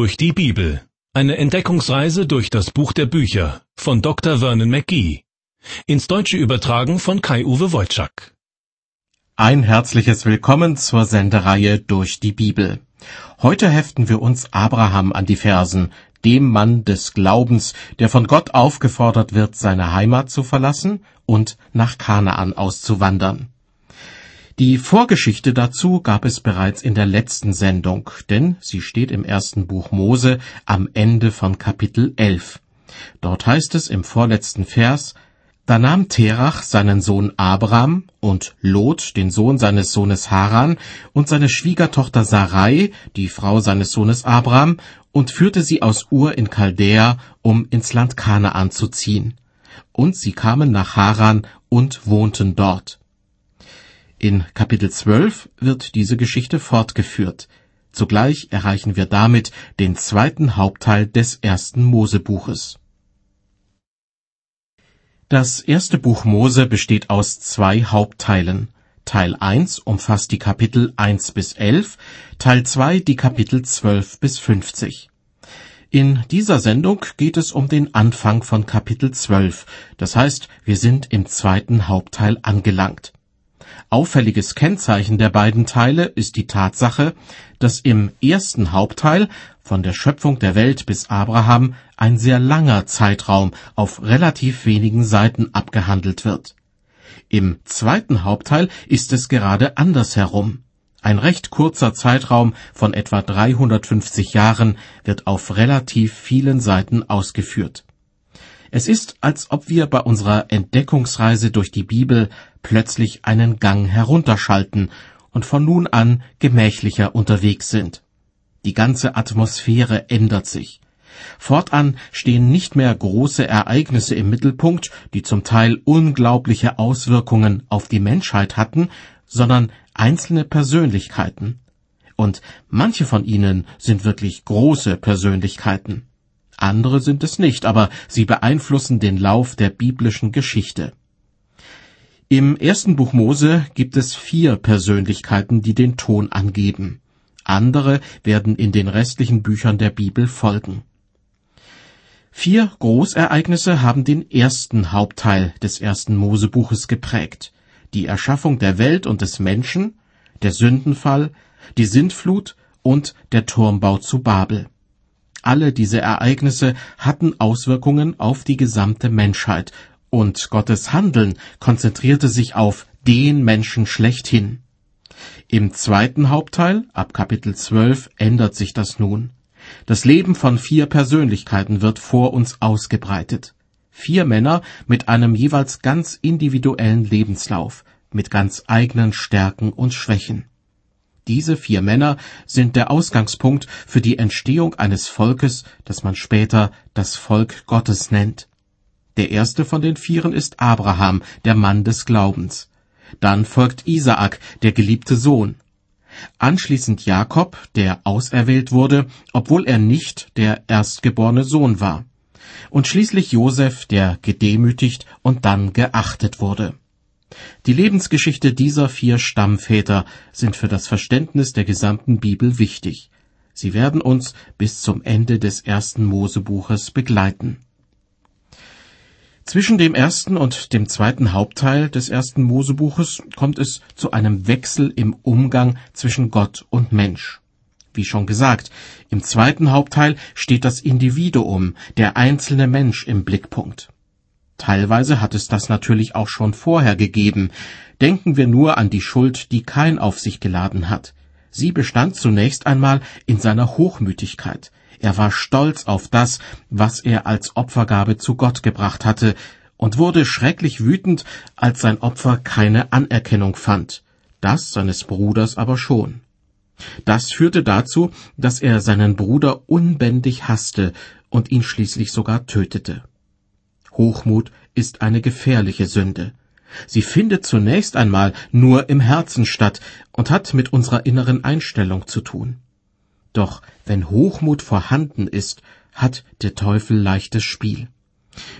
Durch die Bibel. Eine Entdeckungsreise durch das Buch der Bücher von Dr. Vernon McGee. Ins Deutsche übertragen von Kai-Uwe Wojczak. Ein herzliches Willkommen zur Sendereihe Durch die Bibel. Heute heften wir uns Abraham an die Fersen, dem Mann des Glaubens, der von Gott aufgefordert wird, seine Heimat zu verlassen und nach Kanaan auszuwandern. Die Vorgeschichte dazu gab es bereits in der letzten Sendung, denn sie steht im ersten Buch Mose am Ende von Kapitel 11. Dort heißt es im vorletzten Vers, da nahm Terach seinen Sohn Abraham und Lot, den Sohn seines Sohnes Haran, und seine Schwiegertochter Sarai, die Frau seines Sohnes Abraham, und führte sie aus Ur in Chaldäa, um ins Land Kanaan zu ziehen. Und sie kamen nach Haran und wohnten dort. In Kapitel 12 wird diese Geschichte fortgeführt. Zugleich erreichen wir damit den zweiten Hauptteil des ersten Mosebuches. Das erste Buch Mose besteht aus zwei Hauptteilen. Teil 1 umfasst die Kapitel 1 bis 11, Teil 2 die Kapitel 12 bis 50. In dieser Sendung geht es um den Anfang von Kapitel 12, das heißt, wir sind im zweiten Hauptteil angelangt. Auffälliges Kennzeichen der beiden Teile ist die Tatsache, dass im ersten Hauptteil von der Schöpfung der Welt bis Abraham ein sehr langer Zeitraum auf relativ wenigen Seiten abgehandelt wird. Im zweiten Hauptteil ist es gerade andersherum. Ein recht kurzer Zeitraum von etwa 350 Jahren wird auf relativ vielen Seiten ausgeführt. Es ist, als ob wir bei unserer Entdeckungsreise durch die Bibel plötzlich einen Gang herunterschalten und von nun an gemächlicher unterwegs sind. Die ganze Atmosphäre ändert sich. Fortan stehen nicht mehr große Ereignisse im Mittelpunkt, die zum Teil unglaubliche Auswirkungen auf die Menschheit hatten, sondern einzelne Persönlichkeiten. Und manche von ihnen sind wirklich große Persönlichkeiten andere sind es nicht, aber sie beeinflussen den Lauf der biblischen Geschichte. Im ersten Buch Mose gibt es vier Persönlichkeiten, die den Ton angeben. Andere werden in den restlichen Büchern der Bibel folgen. Vier Großereignisse haben den ersten Hauptteil des ersten Mosebuches geprägt. Die Erschaffung der Welt und des Menschen, der Sündenfall, die Sintflut und der Turmbau zu Babel. Alle diese Ereignisse hatten Auswirkungen auf die gesamte Menschheit, und Gottes Handeln konzentrierte sich auf den Menschen schlechthin. Im zweiten Hauptteil, ab Kapitel 12, ändert sich das nun. Das Leben von vier Persönlichkeiten wird vor uns ausgebreitet. Vier Männer mit einem jeweils ganz individuellen Lebenslauf, mit ganz eigenen Stärken und Schwächen. Diese vier Männer sind der Ausgangspunkt für die Entstehung eines Volkes, das man später das Volk Gottes nennt. Der erste von den Vieren ist Abraham, der Mann des Glaubens. Dann folgt Isaak, der geliebte Sohn. Anschließend Jakob, der auserwählt wurde, obwohl er nicht der erstgeborene Sohn war. Und schließlich Josef, der gedemütigt und dann geachtet wurde. Die Lebensgeschichte dieser vier Stammväter sind für das Verständnis der gesamten Bibel wichtig. Sie werden uns bis zum Ende des ersten Mosebuches begleiten. Zwischen dem ersten und dem zweiten Hauptteil des ersten Mosebuches kommt es zu einem Wechsel im Umgang zwischen Gott und Mensch. Wie schon gesagt, im zweiten Hauptteil steht das Individuum, der einzelne Mensch im Blickpunkt. Teilweise hat es das natürlich auch schon vorher gegeben. Denken wir nur an die Schuld, die Kain auf sich geladen hat. Sie bestand zunächst einmal in seiner Hochmütigkeit. Er war stolz auf das, was er als Opfergabe zu Gott gebracht hatte, und wurde schrecklich wütend, als sein Opfer keine Anerkennung fand, das seines Bruders aber schon. Das führte dazu, dass er seinen Bruder unbändig hasste und ihn schließlich sogar tötete. Hochmut ist eine gefährliche Sünde. Sie findet zunächst einmal nur im Herzen statt und hat mit unserer inneren Einstellung zu tun. Doch wenn Hochmut vorhanden ist, hat der Teufel leichtes Spiel.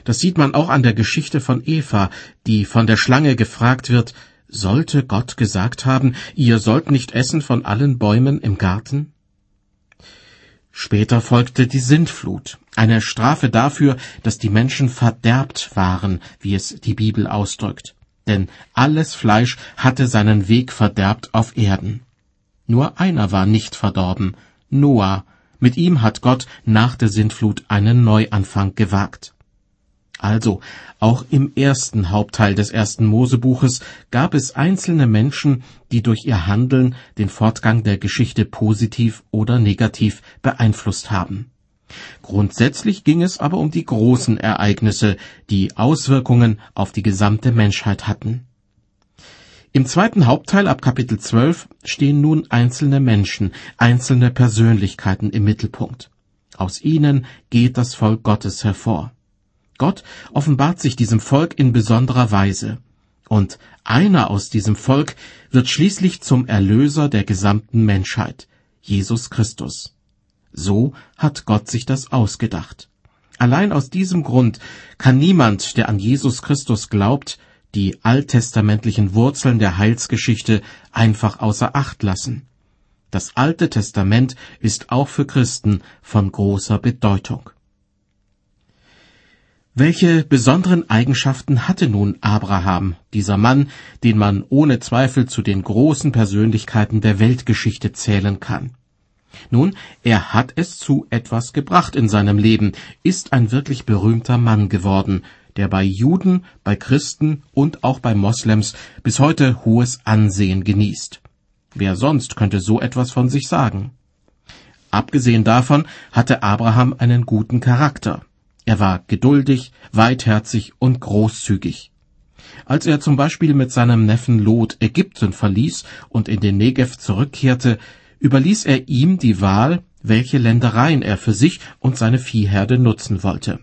Das sieht man auch an der Geschichte von Eva, die von der Schlange gefragt wird, sollte Gott gesagt haben, ihr sollt nicht essen von allen Bäumen im Garten? Später folgte die Sintflut, eine Strafe dafür, dass die Menschen verderbt waren, wie es die Bibel ausdrückt. Denn alles Fleisch hatte seinen Weg verderbt auf Erden. Nur einer war nicht verdorben, Noah. Mit ihm hat Gott nach der Sintflut einen Neuanfang gewagt. Also, auch im ersten Hauptteil des ersten Mosebuches gab es einzelne Menschen, die durch ihr Handeln den Fortgang der Geschichte positiv oder negativ beeinflusst haben. Grundsätzlich ging es aber um die großen Ereignisse, die Auswirkungen auf die gesamte Menschheit hatten. Im zweiten Hauptteil ab Kapitel 12 stehen nun einzelne Menschen, einzelne Persönlichkeiten im Mittelpunkt. Aus ihnen geht das Volk Gottes hervor. Gott offenbart sich diesem Volk in besonderer Weise. Und einer aus diesem Volk wird schließlich zum Erlöser der gesamten Menschheit, Jesus Christus. So hat Gott sich das ausgedacht. Allein aus diesem Grund kann niemand, der an Jesus Christus glaubt, die alttestamentlichen Wurzeln der Heilsgeschichte einfach außer Acht lassen. Das Alte Testament ist auch für Christen von großer Bedeutung. Welche besonderen Eigenschaften hatte nun Abraham, dieser Mann, den man ohne Zweifel zu den großen Persönlichkeiten der Weltgeschichte zählen kann? Nun, er hat es zu etwas gebracht in seinem Leben, ist ein wirklich berühmter Mann geworden, der bei Juden, bei Christen und auch bei Moslems bis heute hohes Ansehen genießt. Wer sonst könnte so etwas von sich sagen? Abgesehen davon hatte Abraham einen guten Charakter. Er war geduldig, weitherzig und großzügig. Als er zum Beispiel mit seinem Neffen Lot Ägypten verließ und in den Negev zurückkehrte, überließ er ihm die Wahl, welche Ländereien er für sich und seine Viehherde nutzen wollte.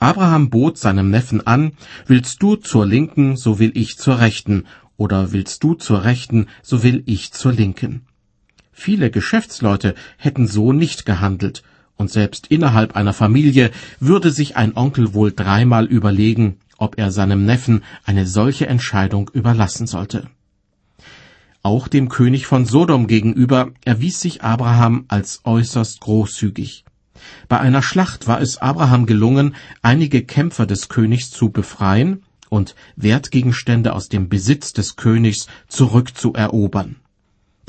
Abraham bot seinem Neffen an, willst du zur Linken, so will ich zur Rechten, oder willst du zur Rechten, so will ich zur Linken. Viele Geschäftsleute hätten so nicht gehandelt, und selbst innerhalb einer Familie würde sich ein Onkel wohl dreimal überlegen, ob er seinem Neffen eine solche Entscheidung überlassen sollte. Auch dem König von Sodom gegenüber erwies sich Abraham als äußerst großzügig. Bei einer Schlacht war es Abraham gelungen, einige Kämpfer des Königs zu befreien und Wertgegenstände aus dem Besitz des Königs zurückzuerobern.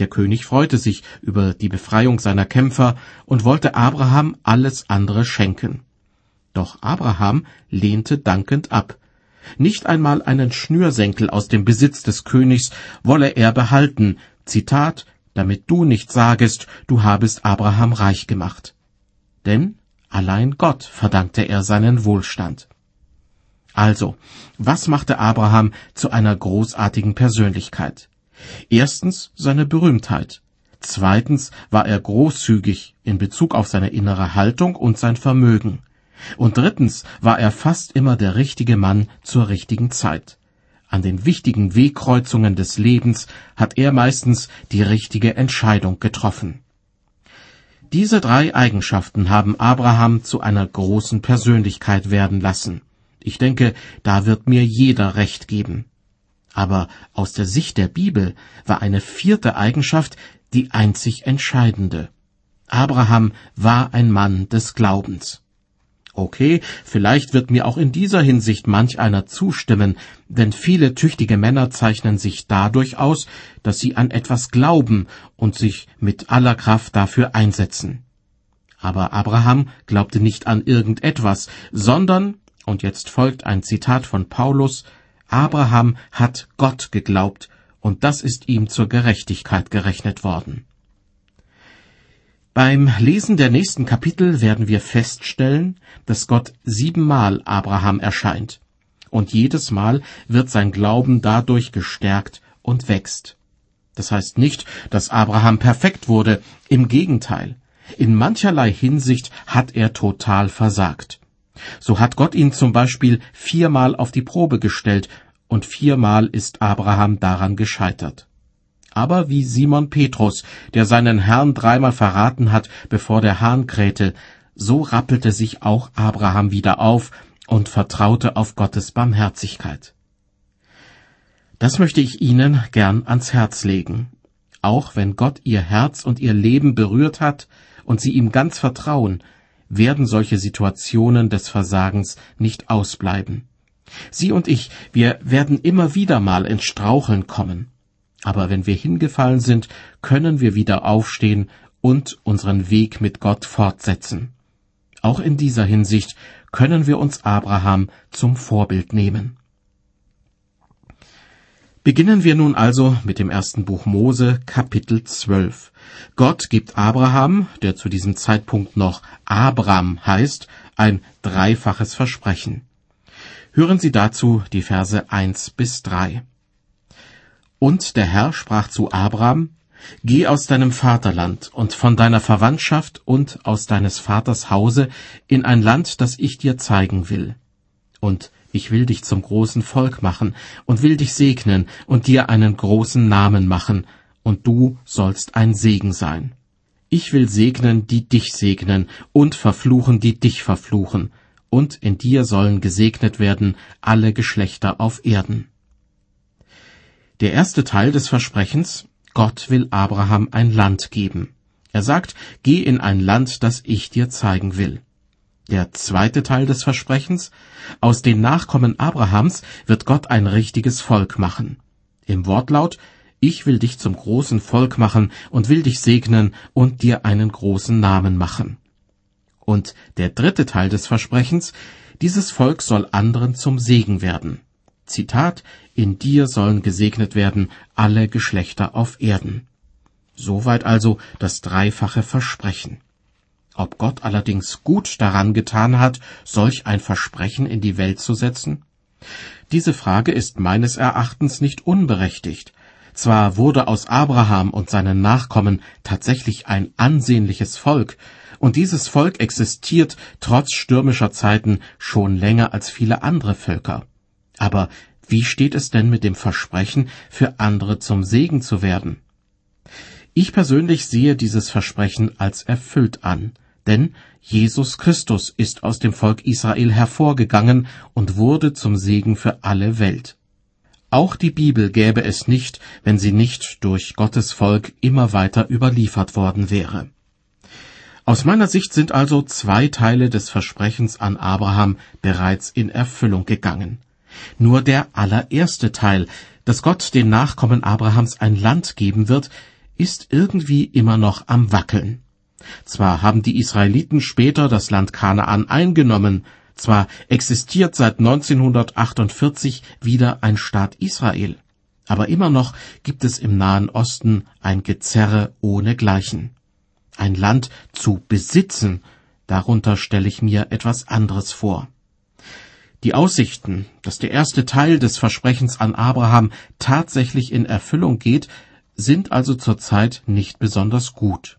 Der König freute sich über die Befreiung seiner Kämpfer und wollte Abraham alles andere schenken. Doch Abraham lehnte dankend ab. Nicht einmal einen Schnürsenkel aus dem Besitz des Königs wolle er behalten, Zitat, damit du nicht sagest, du habest Abraham reich gemacht. Denn allein Gott verdankte er seinen Wohlstand. Also, was machte Abraham zu einer großartigen Persönlichkeit? Erstens seine Berühmtheit. Zweitens war er großzügig in Bezug auf seine innere Haltung und sein Vermögen. Und drittens war er fast immer der richtige Mann zur richtigen Zeit. An den wichtigen Wegkreuzungen des Lebens hat er meistens die richtige Entscheidung getroffen. Diese drei Eigenschaften haben Abraham zu einer großen Persönlichkeit werden lassen. Ich denke, da wird mir jeder recht geben. Aber aus der Sicht der Bibel war eine vierte Eigenschaft die einzig entscheidende. Abraham war ein Mann des Glaubens. Okay, vielleicht wird mir auch in dieser Hinsicht manch einer zustimmen, denn viele tüchtige Männer zeichnen sich dadurch aus, dass sie an etwas glauben und sich mit aller Kraft dafür einsetzen. Aber Abraham glaubte nicht an irgendetwas, sondern, und jetzt folgt ein Zitat von Paulus, Abraham hat Gott geglaubt, und das ist ihm zur Gerechtigkeit gerechnet worden. Beim Lesen der nächsten Kapitel werden wir feststellen, dass Gott siebenmal Abraham erscheint, und jedes Mal wird sein Glauben dadurch gestärkt und wächst. Das heißt nicht, dass Abraham perfekt wurde, im Gegenteil. In mancherlei Hinsicht hat er total versagt. So hat Gott ihn zum Beispiel viermal auf die Probe gestellt, und viermal ist Abraham daran gescheitert. Aber wie Simon Petrus, der seinen Herrn dreimal verraten hat, bevor der Hahn krähte, so rappelte sich auch Abraham wieder auf und vertraute auf Gottes Barmherzigkeit. Das möchte ich Ihnen gern ans Herz legen. Auch wenn Gott Ihr Herz und Ihr Leben berührt hat und sie ihm ganz vertrauen, werden solche Situationen des Versagens nicht ausbleiben. Sie und ich, wir werden immer wieder mal ins Straucheln kommen. Aber wenn wir hingefallen sind, können wir wieder aufstehen und unseren Weg mit Gott fortsetzen. Auch in dieser Hinsicht können wir uns Abraham zum Vorbild nehmen. Beginnen wir nun also mit dem ersten Buch Mose, Kapitel 12. Gott gibt Abraham, der zu diesem Zeitpunkt noch Abram heißt, ein dreifaches Versprechen. Hören Sie dazu die Verse 1 bis 3. Und der Herr sprach zu Abram, Geh aus deinem Vaterland und von deiner Verwandtschaft und aus deines Vaters Hause in ein Land, das ich dir zeigen will. Und ich will dich zum großen Volk machen und will dich segnen und dir einen großen Namen machen, und du sollst ein Segen sein. Ich will segnen, die dich segnen, und verfluchen, die dich verfluchen, und in dir sollen gesegnet werden alle Geschlechter auf Erden. Der erste Teil des Versprechens, Gott will Abraham ein Land geben. Er sagt, geh in ein Land, das ich dir zeigen will. Der zweite Teil des Versprechens, aus den Nachkommen Abrahams wird Gott ein richtiges Volk machen. Im Wortlaut, ich will dich zum großen Volk machen und will dich segnen und dir einen großen Namen machen. Und der dritte Teil des Versprechens, dieses Volk soll anderen zum Segen werden. Zitat, in dir sollen gesegnet werden alle Geschlechter auf Erden. Soweit also das dreifache Versprechen. Ob Gott allerdings gut daran getan hat, solch ein Versprechen in die Welt zu setzen? Diese Frage ist meines Erachtens nicht unberechtigt. Zwar wurde aus Abraham und seinen Nachkommen tatsächlich ein ansehnliches Volk, und dieses Volk existiert trotz stürmischer Zeiten schon länger als viele andere Völker. Aber wie steht es denn mit dem Versprechen, für andere zum Segen zu werden? Ich persönlich sehe dieses Versprechen als erfüllt an, denn Jesus Christus ist aus dem Volk Israel hervorgegangen und wurde zum Segen für alle Welt. Auch die Bibel gäbe es nicht, wenn sie nicht durch Gottes Volk immer weiter überliefert worden wäre. Aus meiner Sicht sind also zwei Teile des Versprechens an Abraham bereits in Erfüllung gegangen. Nur der allererste Teil, dass Gott den Nachkommen Abrahams ein Land geben wird, ist irgendwie immer noch am Wackeln. Zwar haben die Israeliten später das Land Kanaan eingenommen, zwar existiert seit 1948 wieder ein Staat Israel, aber immer noch gibt es im Nahen Osten ein Gezerre ohnegleichen. Ein Land zu besitzen, darunter stelle ich mir etwas anderes vor. Die Aussichten, dass der erste Teil des Versprechens an Abraham tatsächlich in Erfüllung geht, sind also zurzeit nicht besonders gut.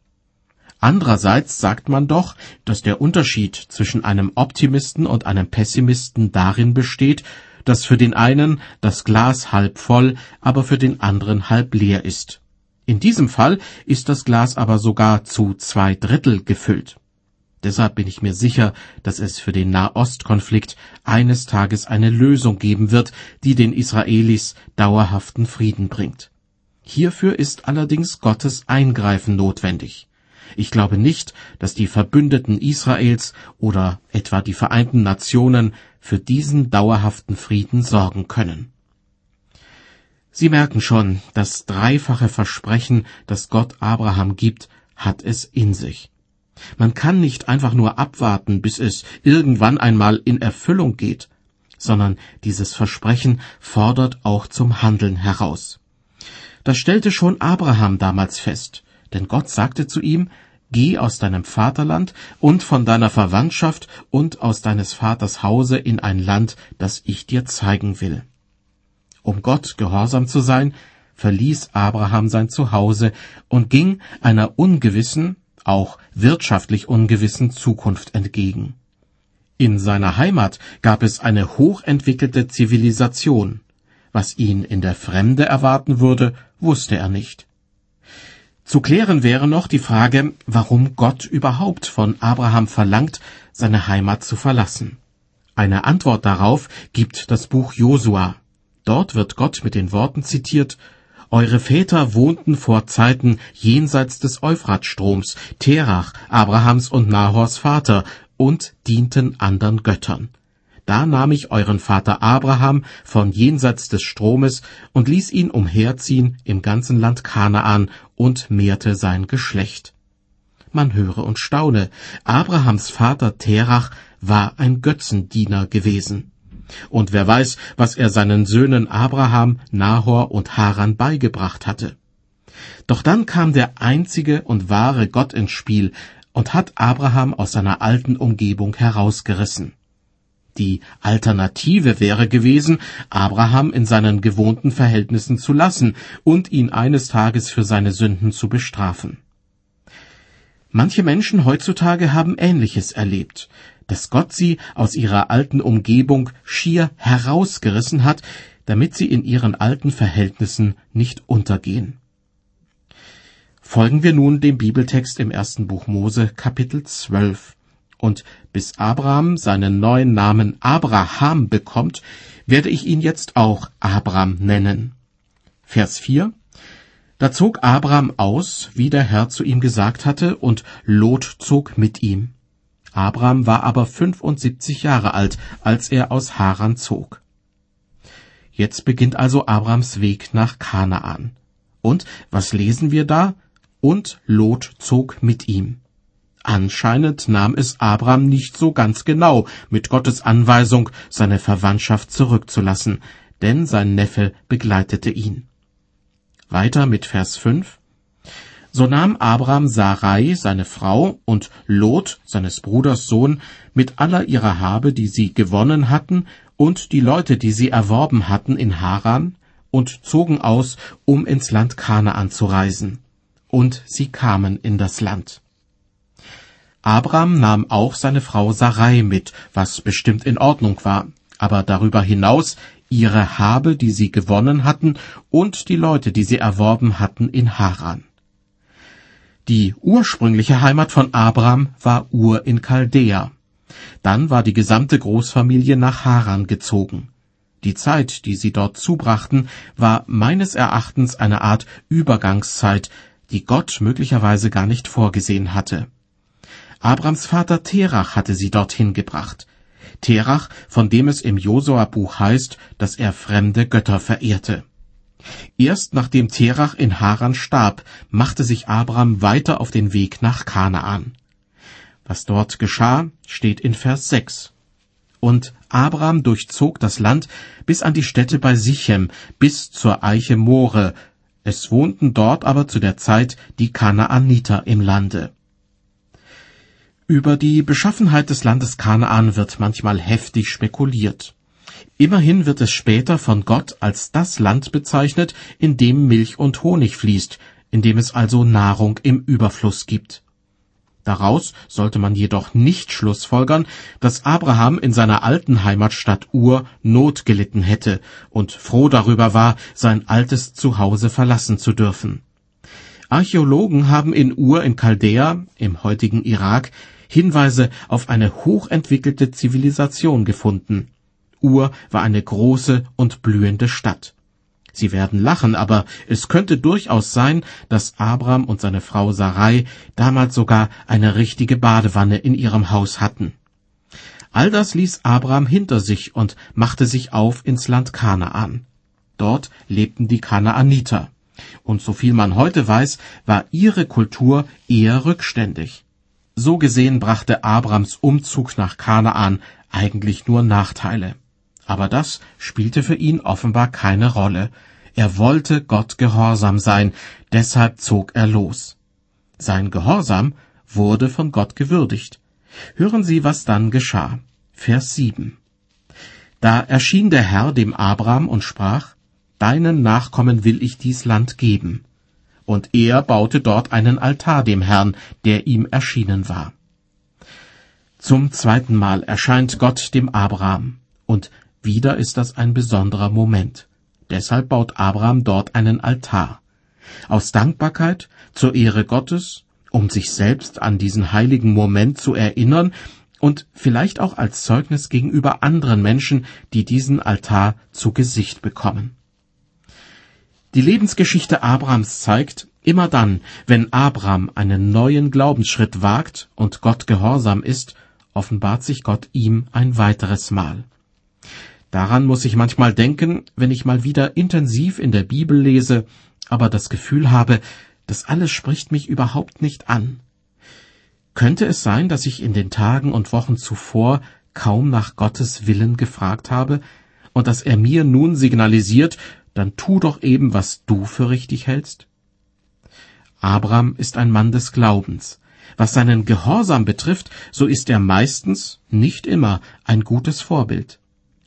Andererseits sagt man doch, dass der Unterschied zwischen einem Optimisten und einem Pessimisten darin besteht, dass für den einen das Glas halb voll, aber für den anderen halb leer ist. In diesem Fall ist das Glas aber sogar zu zwei Drittel gefüllt. Deshalb bin ich mir sicher, dass es für den Nahostkonflikt eines Tages eine Lösung geben wird, die den Israelis dauerhaften Frieden bringt. Hierfür ist allerdings Gottes Eingreifen notwendig. Ich glaube nicht, dass die Verbündeten Israels oder etwa die Vereinten Nationen für diesen dauerhaften Frieden sorgen können. Sie merken schon, das dreifache Versprechen, das Gott Abraham gibt, hat es in sich. Man kann nicht einfach nur abwarten, bis es irgendwann einmal in Erfüllung geht, sondern dieses Versprechen fordert auch zum Handeln heraus. Das stellte schon Abraham damals fest, denn Gott sagte zu ihm, Geh aus deinem Vaterland und von deiner Verwandtschaft und aus deines Vaters Hause in ein Land, das ich dir zeigen will. Um Gott gehorsam zu sein, verließ Abraham sein Zuhause und ging einer ungewissen, auch wirtschaftlich ungewissen Zukunft entgegen. In seiner Heimat gab es eine hochentwickelte Zivilisation. Was ihn in der Fremde erwarten würde, wusste er nicht. Zu klären wäre noch die Frage, warum Gott überhaupt von Abraham verlangt, seine Heimat zu verlassen. Eine Antwort darauf gibt das Buch Josua. Dort wird Gott mit den Worten zitiert, Eure Väter wohnten vor Zeiten jenseits des Euphratstroms, Terach, Abrahams und Nahors Vater, und dienten andern Göttern. Da nahm ich euren Vater Abraham von jenseits des Stromes und ließ ihn umherziehen im ganzen Land Kanaan und mehrte sein Geschlecht. Man höre und staune, Abrahams Vater Terach war ein Götzendiener gewesen. Und wer weiß, was er seinen Söhnen Abraham, Nahor und Haran beigebracht hatte. Doch dann kam der einzige und wahre Gott ins Spiel und hat Abraham aus seiner alten Umgebung herausgerissen. Die Alternative wäre gewesen, Abraham in seinen gewohnten Verhältnissen zu lassen und ihn eines Tages für seine Sünden zu bestrafen. Manche Menschen heutzutage haben Ähnliches erlebt, dass Gott sie aus ihrer alten Umgebung schier herausgerissen hat, damit sie in ihren alten Verhältnissen nicht untergehen. Folgen wir nun dem Bibeltext im ersten Buch Mose Kapitel 12. Und bis Abraham seinen neuen Namen Abraham bekommt, werde ich ihn jetzt auch Abram nennen. Vers 4 Da zog Abraham aus, wie der Herr zu ihm gesagt hatte, und Lot zog mit ihm. Abraham war aber 75 Jahre alt, als er aus Haran zog. Jetzt beginnt also Abrams Weg nach Kanaan. Und was lesen wir da? Und Lot zog mit ihm. Anscheinend nahm es Abraham nicht so ganz genau, mit Gottes Anweisung seine Verwandtschaft zurückzulassen, denn sein Neffe begleitete ihn. Weiter mit Vers 5. So nahm Abraham Sarai, seine Frau, und Lot, seines Bruders Sohn, mit aller ihrer Habe, die sie gewonnen hatten, und die Leute, die sie erworben hatten in Haran, und zogen aus, um ins Land Kanaan zu reisen. Und sie kamen in das Land. Abraham nahm auch seine Frau Sarai mit, was bestimmt in Ordnung war, aber darüber hinaus ihre Habe, die sie gewonnen hatten, und die Leute, die sie erworben hatten in Haran. Die ursprüngliche Heimat von Abraham war Ur in Chaldea. Dann war die gesamte Großfamilie nach Haran gezogen. Die Zeit, die sie dort zubrachten, war meines Erachtens eine Art Übergangszeit, die Gott möglicherweise gar nicht vorgesehen hatte. Abrams Vater Terach hatte sie dorthin gebracht. Terach, von dem es im Josua-Buch heißt, dass er fremde Götter verehrte. Erst nachdem Terach in Haran starb, machte sich Abram weiter auf den Weg nach Kanaan. Was dort geschah, steht in Vers 6. Und Abram durchzog das Land bis an die Stätte bei Sichem, bis zur Eiche More. Es wohnten dort aber zu der Zeit die Kanaaniter im Lande. Über die Beschaffenheit des Landes Kanaan wird manchmal heftig spekuliert. Immerhin wird es später von Gott als das Land bezeichnet, in dem Milch und Honig fließt, in dem es also Nahrung im Überfluss gibt. Daraus sollte man jedoch nicht schlussfolgern, dass Abraham in seiner alten Heimatstadt Ur Not gelitten hätte und froh darüber war, sein altes Zuhause verlassen zu dürfen. Archäologen haben in Ur in Chaldea, im heutigen Irak, Hinweise auf eine hochentwickelte Zivilisation gefunden. Ur war eine große und blühende Stadt. Sie werden lachen, aber es könnte durchaus sein, dass Abram und seine Frau Sarai damals sogar eine richtige Badewanne in ihrem Haus hatten. All das ließ Abram hinter sich und machte sich auf ins Land Kanaan. Dort lebten die Kanaaniter. Und so viel man heute weiß, war ihre Kultur eher rückständig. So gesehen brachte Abrams Umzug nach Kanaan eigentlich nur Nachteile. Aber das spielte für ihn offenbar keine Rolle. Er wollte Gott gehorsam sein, deshalb zog er los. Sein Gehorsam wurde von Gott gewürdigt. Hören Sie, was dann geschah. Vers 7. Da erschien der Herr dem Abraham und sprach, Deinen Nachkommen will ich dies Land geben und er baute dort einen Altar dem Herrn, der ihm erschienen war. Zum zweiten Mal erscheint Gott dem Abraham, und wieder ist das ein besonderer Moment. Deshalb baut Abraham dort einen Altar. Aus Dankbarkeit, zur Ehre Gottes, um sich selbst an diesen heiligen Moment zu erinnern und vielleicht auch als Zeugnis gegenüber anderen Menschen, die diesen Altar zu Gesicht bekommen. Die Lebensgeschichte Abrahams zeigt, immer dann, wenn Abraham einen neuen Glaubensschritt wagt und Gott gehorsam ist, offenbart sich Gott ihm ein weiteres Mal. Daran muss ich manchmal denken, wenn ich mal wieder intensiv in der Bibel lese, aber das Gefühl habe, das alles spricht mich überhaupt nicht an. Könnte es sein, dass ich in den Tagen und Wochen zuvor kaum nach Gottes Willen gefragt habe und dass er mir nun signalisiert, dann tu doch eben, was du für richtig hältst? Abraham ist ein Mann des Glaubens. Was seinen Gehorsam betrifft, so ist er meistens, nicht immer, ein gutes Vorbild.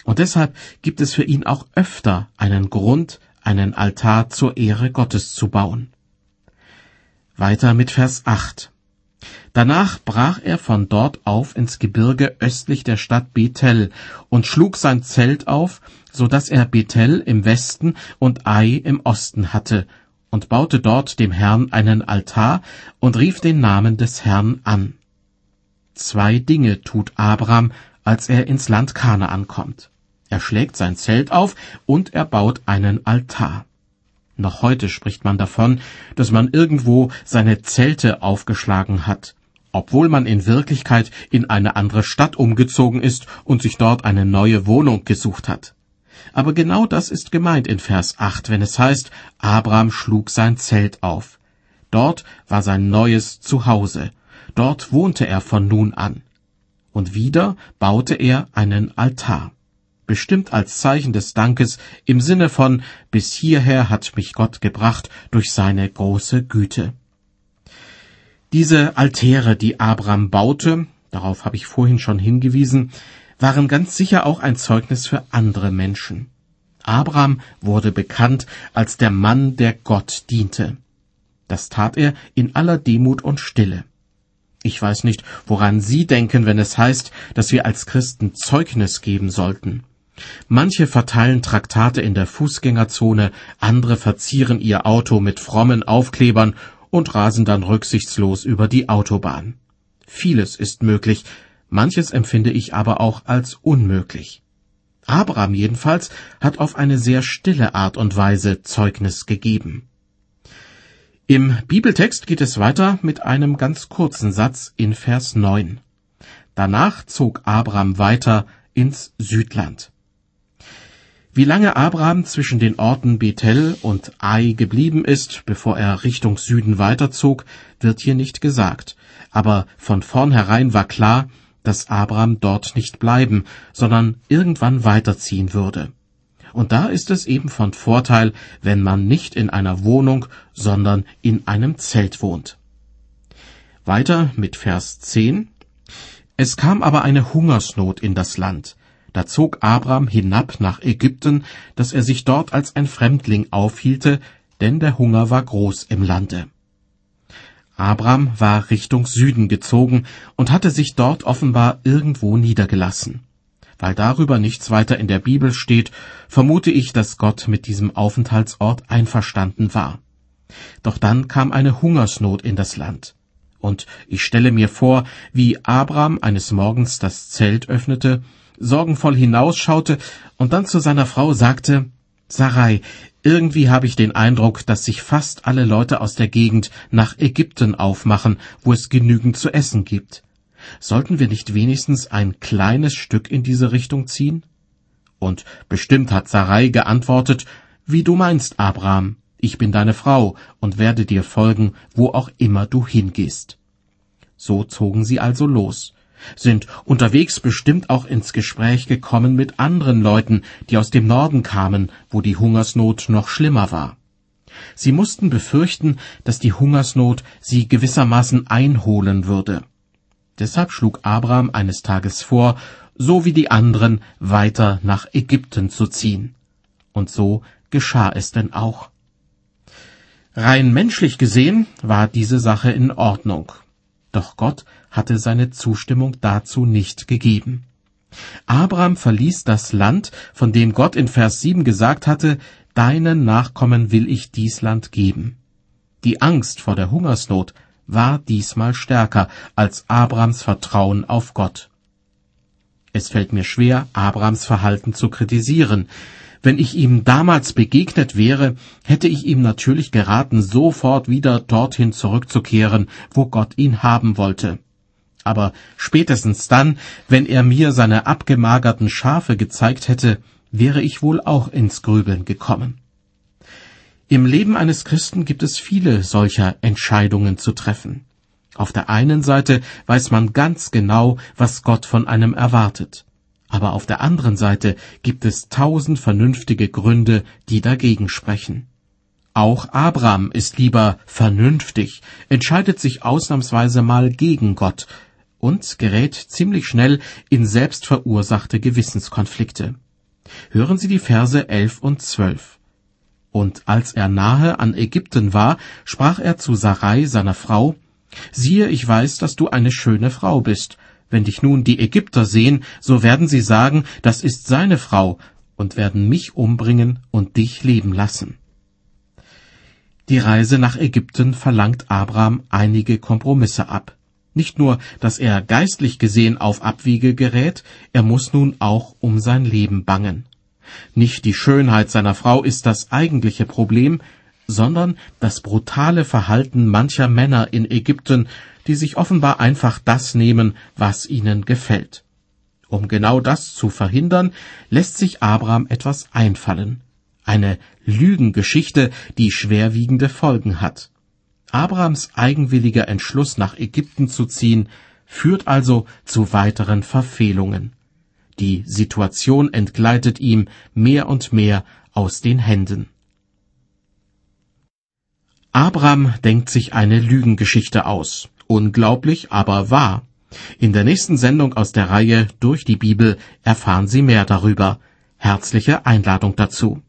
Und deshalb gibt es für ihn auch öfter einen Grund, einen Altar zur Ehre Gottes zu bauen. Weiter mit Vers 8. Danach brach er von dort auf ins Gebirge östlich der Stadt Bethel und schlug sein Zelt auf, so dass er Bethel im Westen und Ai im Osten hatte, und baute dort dem Herrn einen Altar und rief den Namen des Herrn an. Zwei Dinge tut Abraham, als er ins Land Kanaan kommt. Er schlägt sein Zelt auf und er baut einen Altar. Noch heute spricht man davon, dass man irgendwo seine Zelte aufgeschlagen hat, obwohl man in Wirklichkeit in eine andere Stadt umgezogen ist und sich dort eine neue Wohnung gesucht hat. Aber genau das ist gemeint in Vers 8, wenn es heißt, Abraham schlug sein Zelt auf. Dort war sein neues Zuhause. Dort wohnte er von nun an. Und wieder baute er einen Altar bestimmt als Zeichen des Dankes im Sinne von bis hierher hat mich Gott gebracht durch seine große Güte. Diese Altäre, die Abraham baute, darauf habe ich vorhin schon hingewiesen, waren ganz sicher auch ein Zeugnis für andere Menschen. Abraham wurde bekannt als der Mann, der Gott diente. Das tat er in aller Demut und Stille. Ich weiß nicht, woran Sie denken, wenn es heißt, dass wir als Christen Zeugnis geben sollten. Manche verteilen Traktate in der Fußgängerzone, andere verzieren ihr Auto mit frommen Aufklebern und rasen dann rücksichtslos über die Autobahn. Vieles ist möglich, manches empfinde ich aber auch als unmöglich. Abraham jedenfalls hat auf eine sehr stille Art und Weise Zeugnis gegeben. Im Bibeltext geht es weiter mit einem ganz kurzen Satz in Vers 9. Danach zog Abraham weiter ins Südland. Wie lange Abraham zwischen den Orten Bethel und Ai geblieben ist, bevor er Richtung Süden weiterzog, wird hier nicht gesagt. Aber von vornherein war klar, dass Abraham dort nicht bleiben, sondern irgendwann weiterziehen würde. Und da ist es eben von Vorteil, wenn man nicht in einer Wohnung, sondern in einem Zelt wohnt. Weiter mit Vers 10. Es kam aber eine Hungersnot in das Land. Da zog Abraham hinab nach Ägypten, dass er sich dort als ein Fremdling aufhielte, denn der Hunger war groß im Lande. Abraham war Richtung Süden gezogen und hatte sich dort offenbar irgendwo niedergelassen. Weil darüber nichts weiter in der Bibel steht, vermute ich, dass Gott mit diesem Aufenthaltsort einverstanden war. Doch dann kam eine Hungersnot in das Land. Und ich stelle mir vor, wie Abraham eines Morgens das Zelt öffnete sorgenvoll hinausschaute und dann zu seiner Frau sagte Sarai, irgendwie habe ich den Eindruck, dass sich fast alle Leute aus der Gegend nach Ägypten aufmachen, wo es genügend zu essen gibt. Sollten wir nicht wenigstens ein kleines Stück in diese Richtung ziehen? Und bestimmt hat Sarai geantwortet, wie du meinst, Abraham, ich bin deine Frau und werde dir folgen, wo auch immer du hingehst. So zogen sie also los sind unterwegs bestimmt auch ins Gespräch gekommen mit anderen Leuten, die aus dem Norden kamen, wo die Hungersnot noch schlimmer war. Sie mussten befürchten, dass die Hungersnot sie gewissermaßen einholen würde. Deshalb schlug Abraham eines Tages vor, so wie die anderen weiter nach Ägypten zu ziehen. Und so geschah es denn auch. Rein menschlich gesehen war diese Sache in Ordnung. Doch Gott hatte seine Zustimmung dazu nicht gegeben. Abraham verließ das Land, von dem Gott in Vers 7 gesagt hatte, Deinen Nachkommen will ich dies Land geben. Die Angst vor der Hungersnot war diesmal stärker als Abrams Vertrauen auf Gott. Es fällt mir schwer, Abrams Verhalten zu kritisieren. Wenn ich ihm damals begegnet wäre, hätte ich ihm natürlich geraten, sofort wieder dorthin zurückzukehren, wo Gott ihn haben wollte. Aber spätestens dann, wenn er mir seine abgemagerten Schafe gezeigt hätte, wäre ich wohl auch ins Grübeln gekommen. Im Leben eines Christen gibt es viele solcher Entscheidungen zu treffen. Auf der einen Seite weiß man ganz genau, was Gott von einem erwartet. Aber auf der anderen Seite gibt es tausend vernünftige Gründe, die dagegen sprechen. Auch Abraham ist lieber vernünftig, entscheidet sich ausnahmsweise mal gegen Gott und gerät ziemlich schnell in selbstverursachte Gewissenskonflikte. Hören Sie die Verse elf und zwölf. Und als er nahe an Ägypten war, sprach er zu Sarai, seiner Frau, Siehe, ich weiß, dass du eine schöne Frau bist. Wenn dich nun die Ägypter sehen, so werden sie sagen, das ist seine Frau, und werden mich umbringen und dich leben lassen. Die Reise nach Ägypten verlangt Abraham einige Kompromisse ab. Nicht nur, dass er geistlich gesehen auf Abwiege gerät, er muss nun auch um sein Leben bangen. Nicht die Schönheit seiner Frau ist das eigentliche Problem, sondern das brutale Verhalten mancher Männer in Ägypten, die sich offenbar einfach das nehmen, was ihnen gefällt. Um genau das zu verhindern, lässt sich Abraham etwas einfallen. Eine Lügengeschichte, die schwerwiegende Folgen hat. Abrahams eigenwilliger Entschluss, nach Ägypten zu ziehen, führt also zu weiteren Verfehlungen. Die Situation entgleitet ihm mehr und mehr aus den Händen. Abraham denkt sich eine Lügengeschichte aus. Unglaublich, aber wahr. In der nächsten Sendung aus der Reihe Durch die Bibel erfahren Sie mehr darüber. Herzliche Einladung dazu.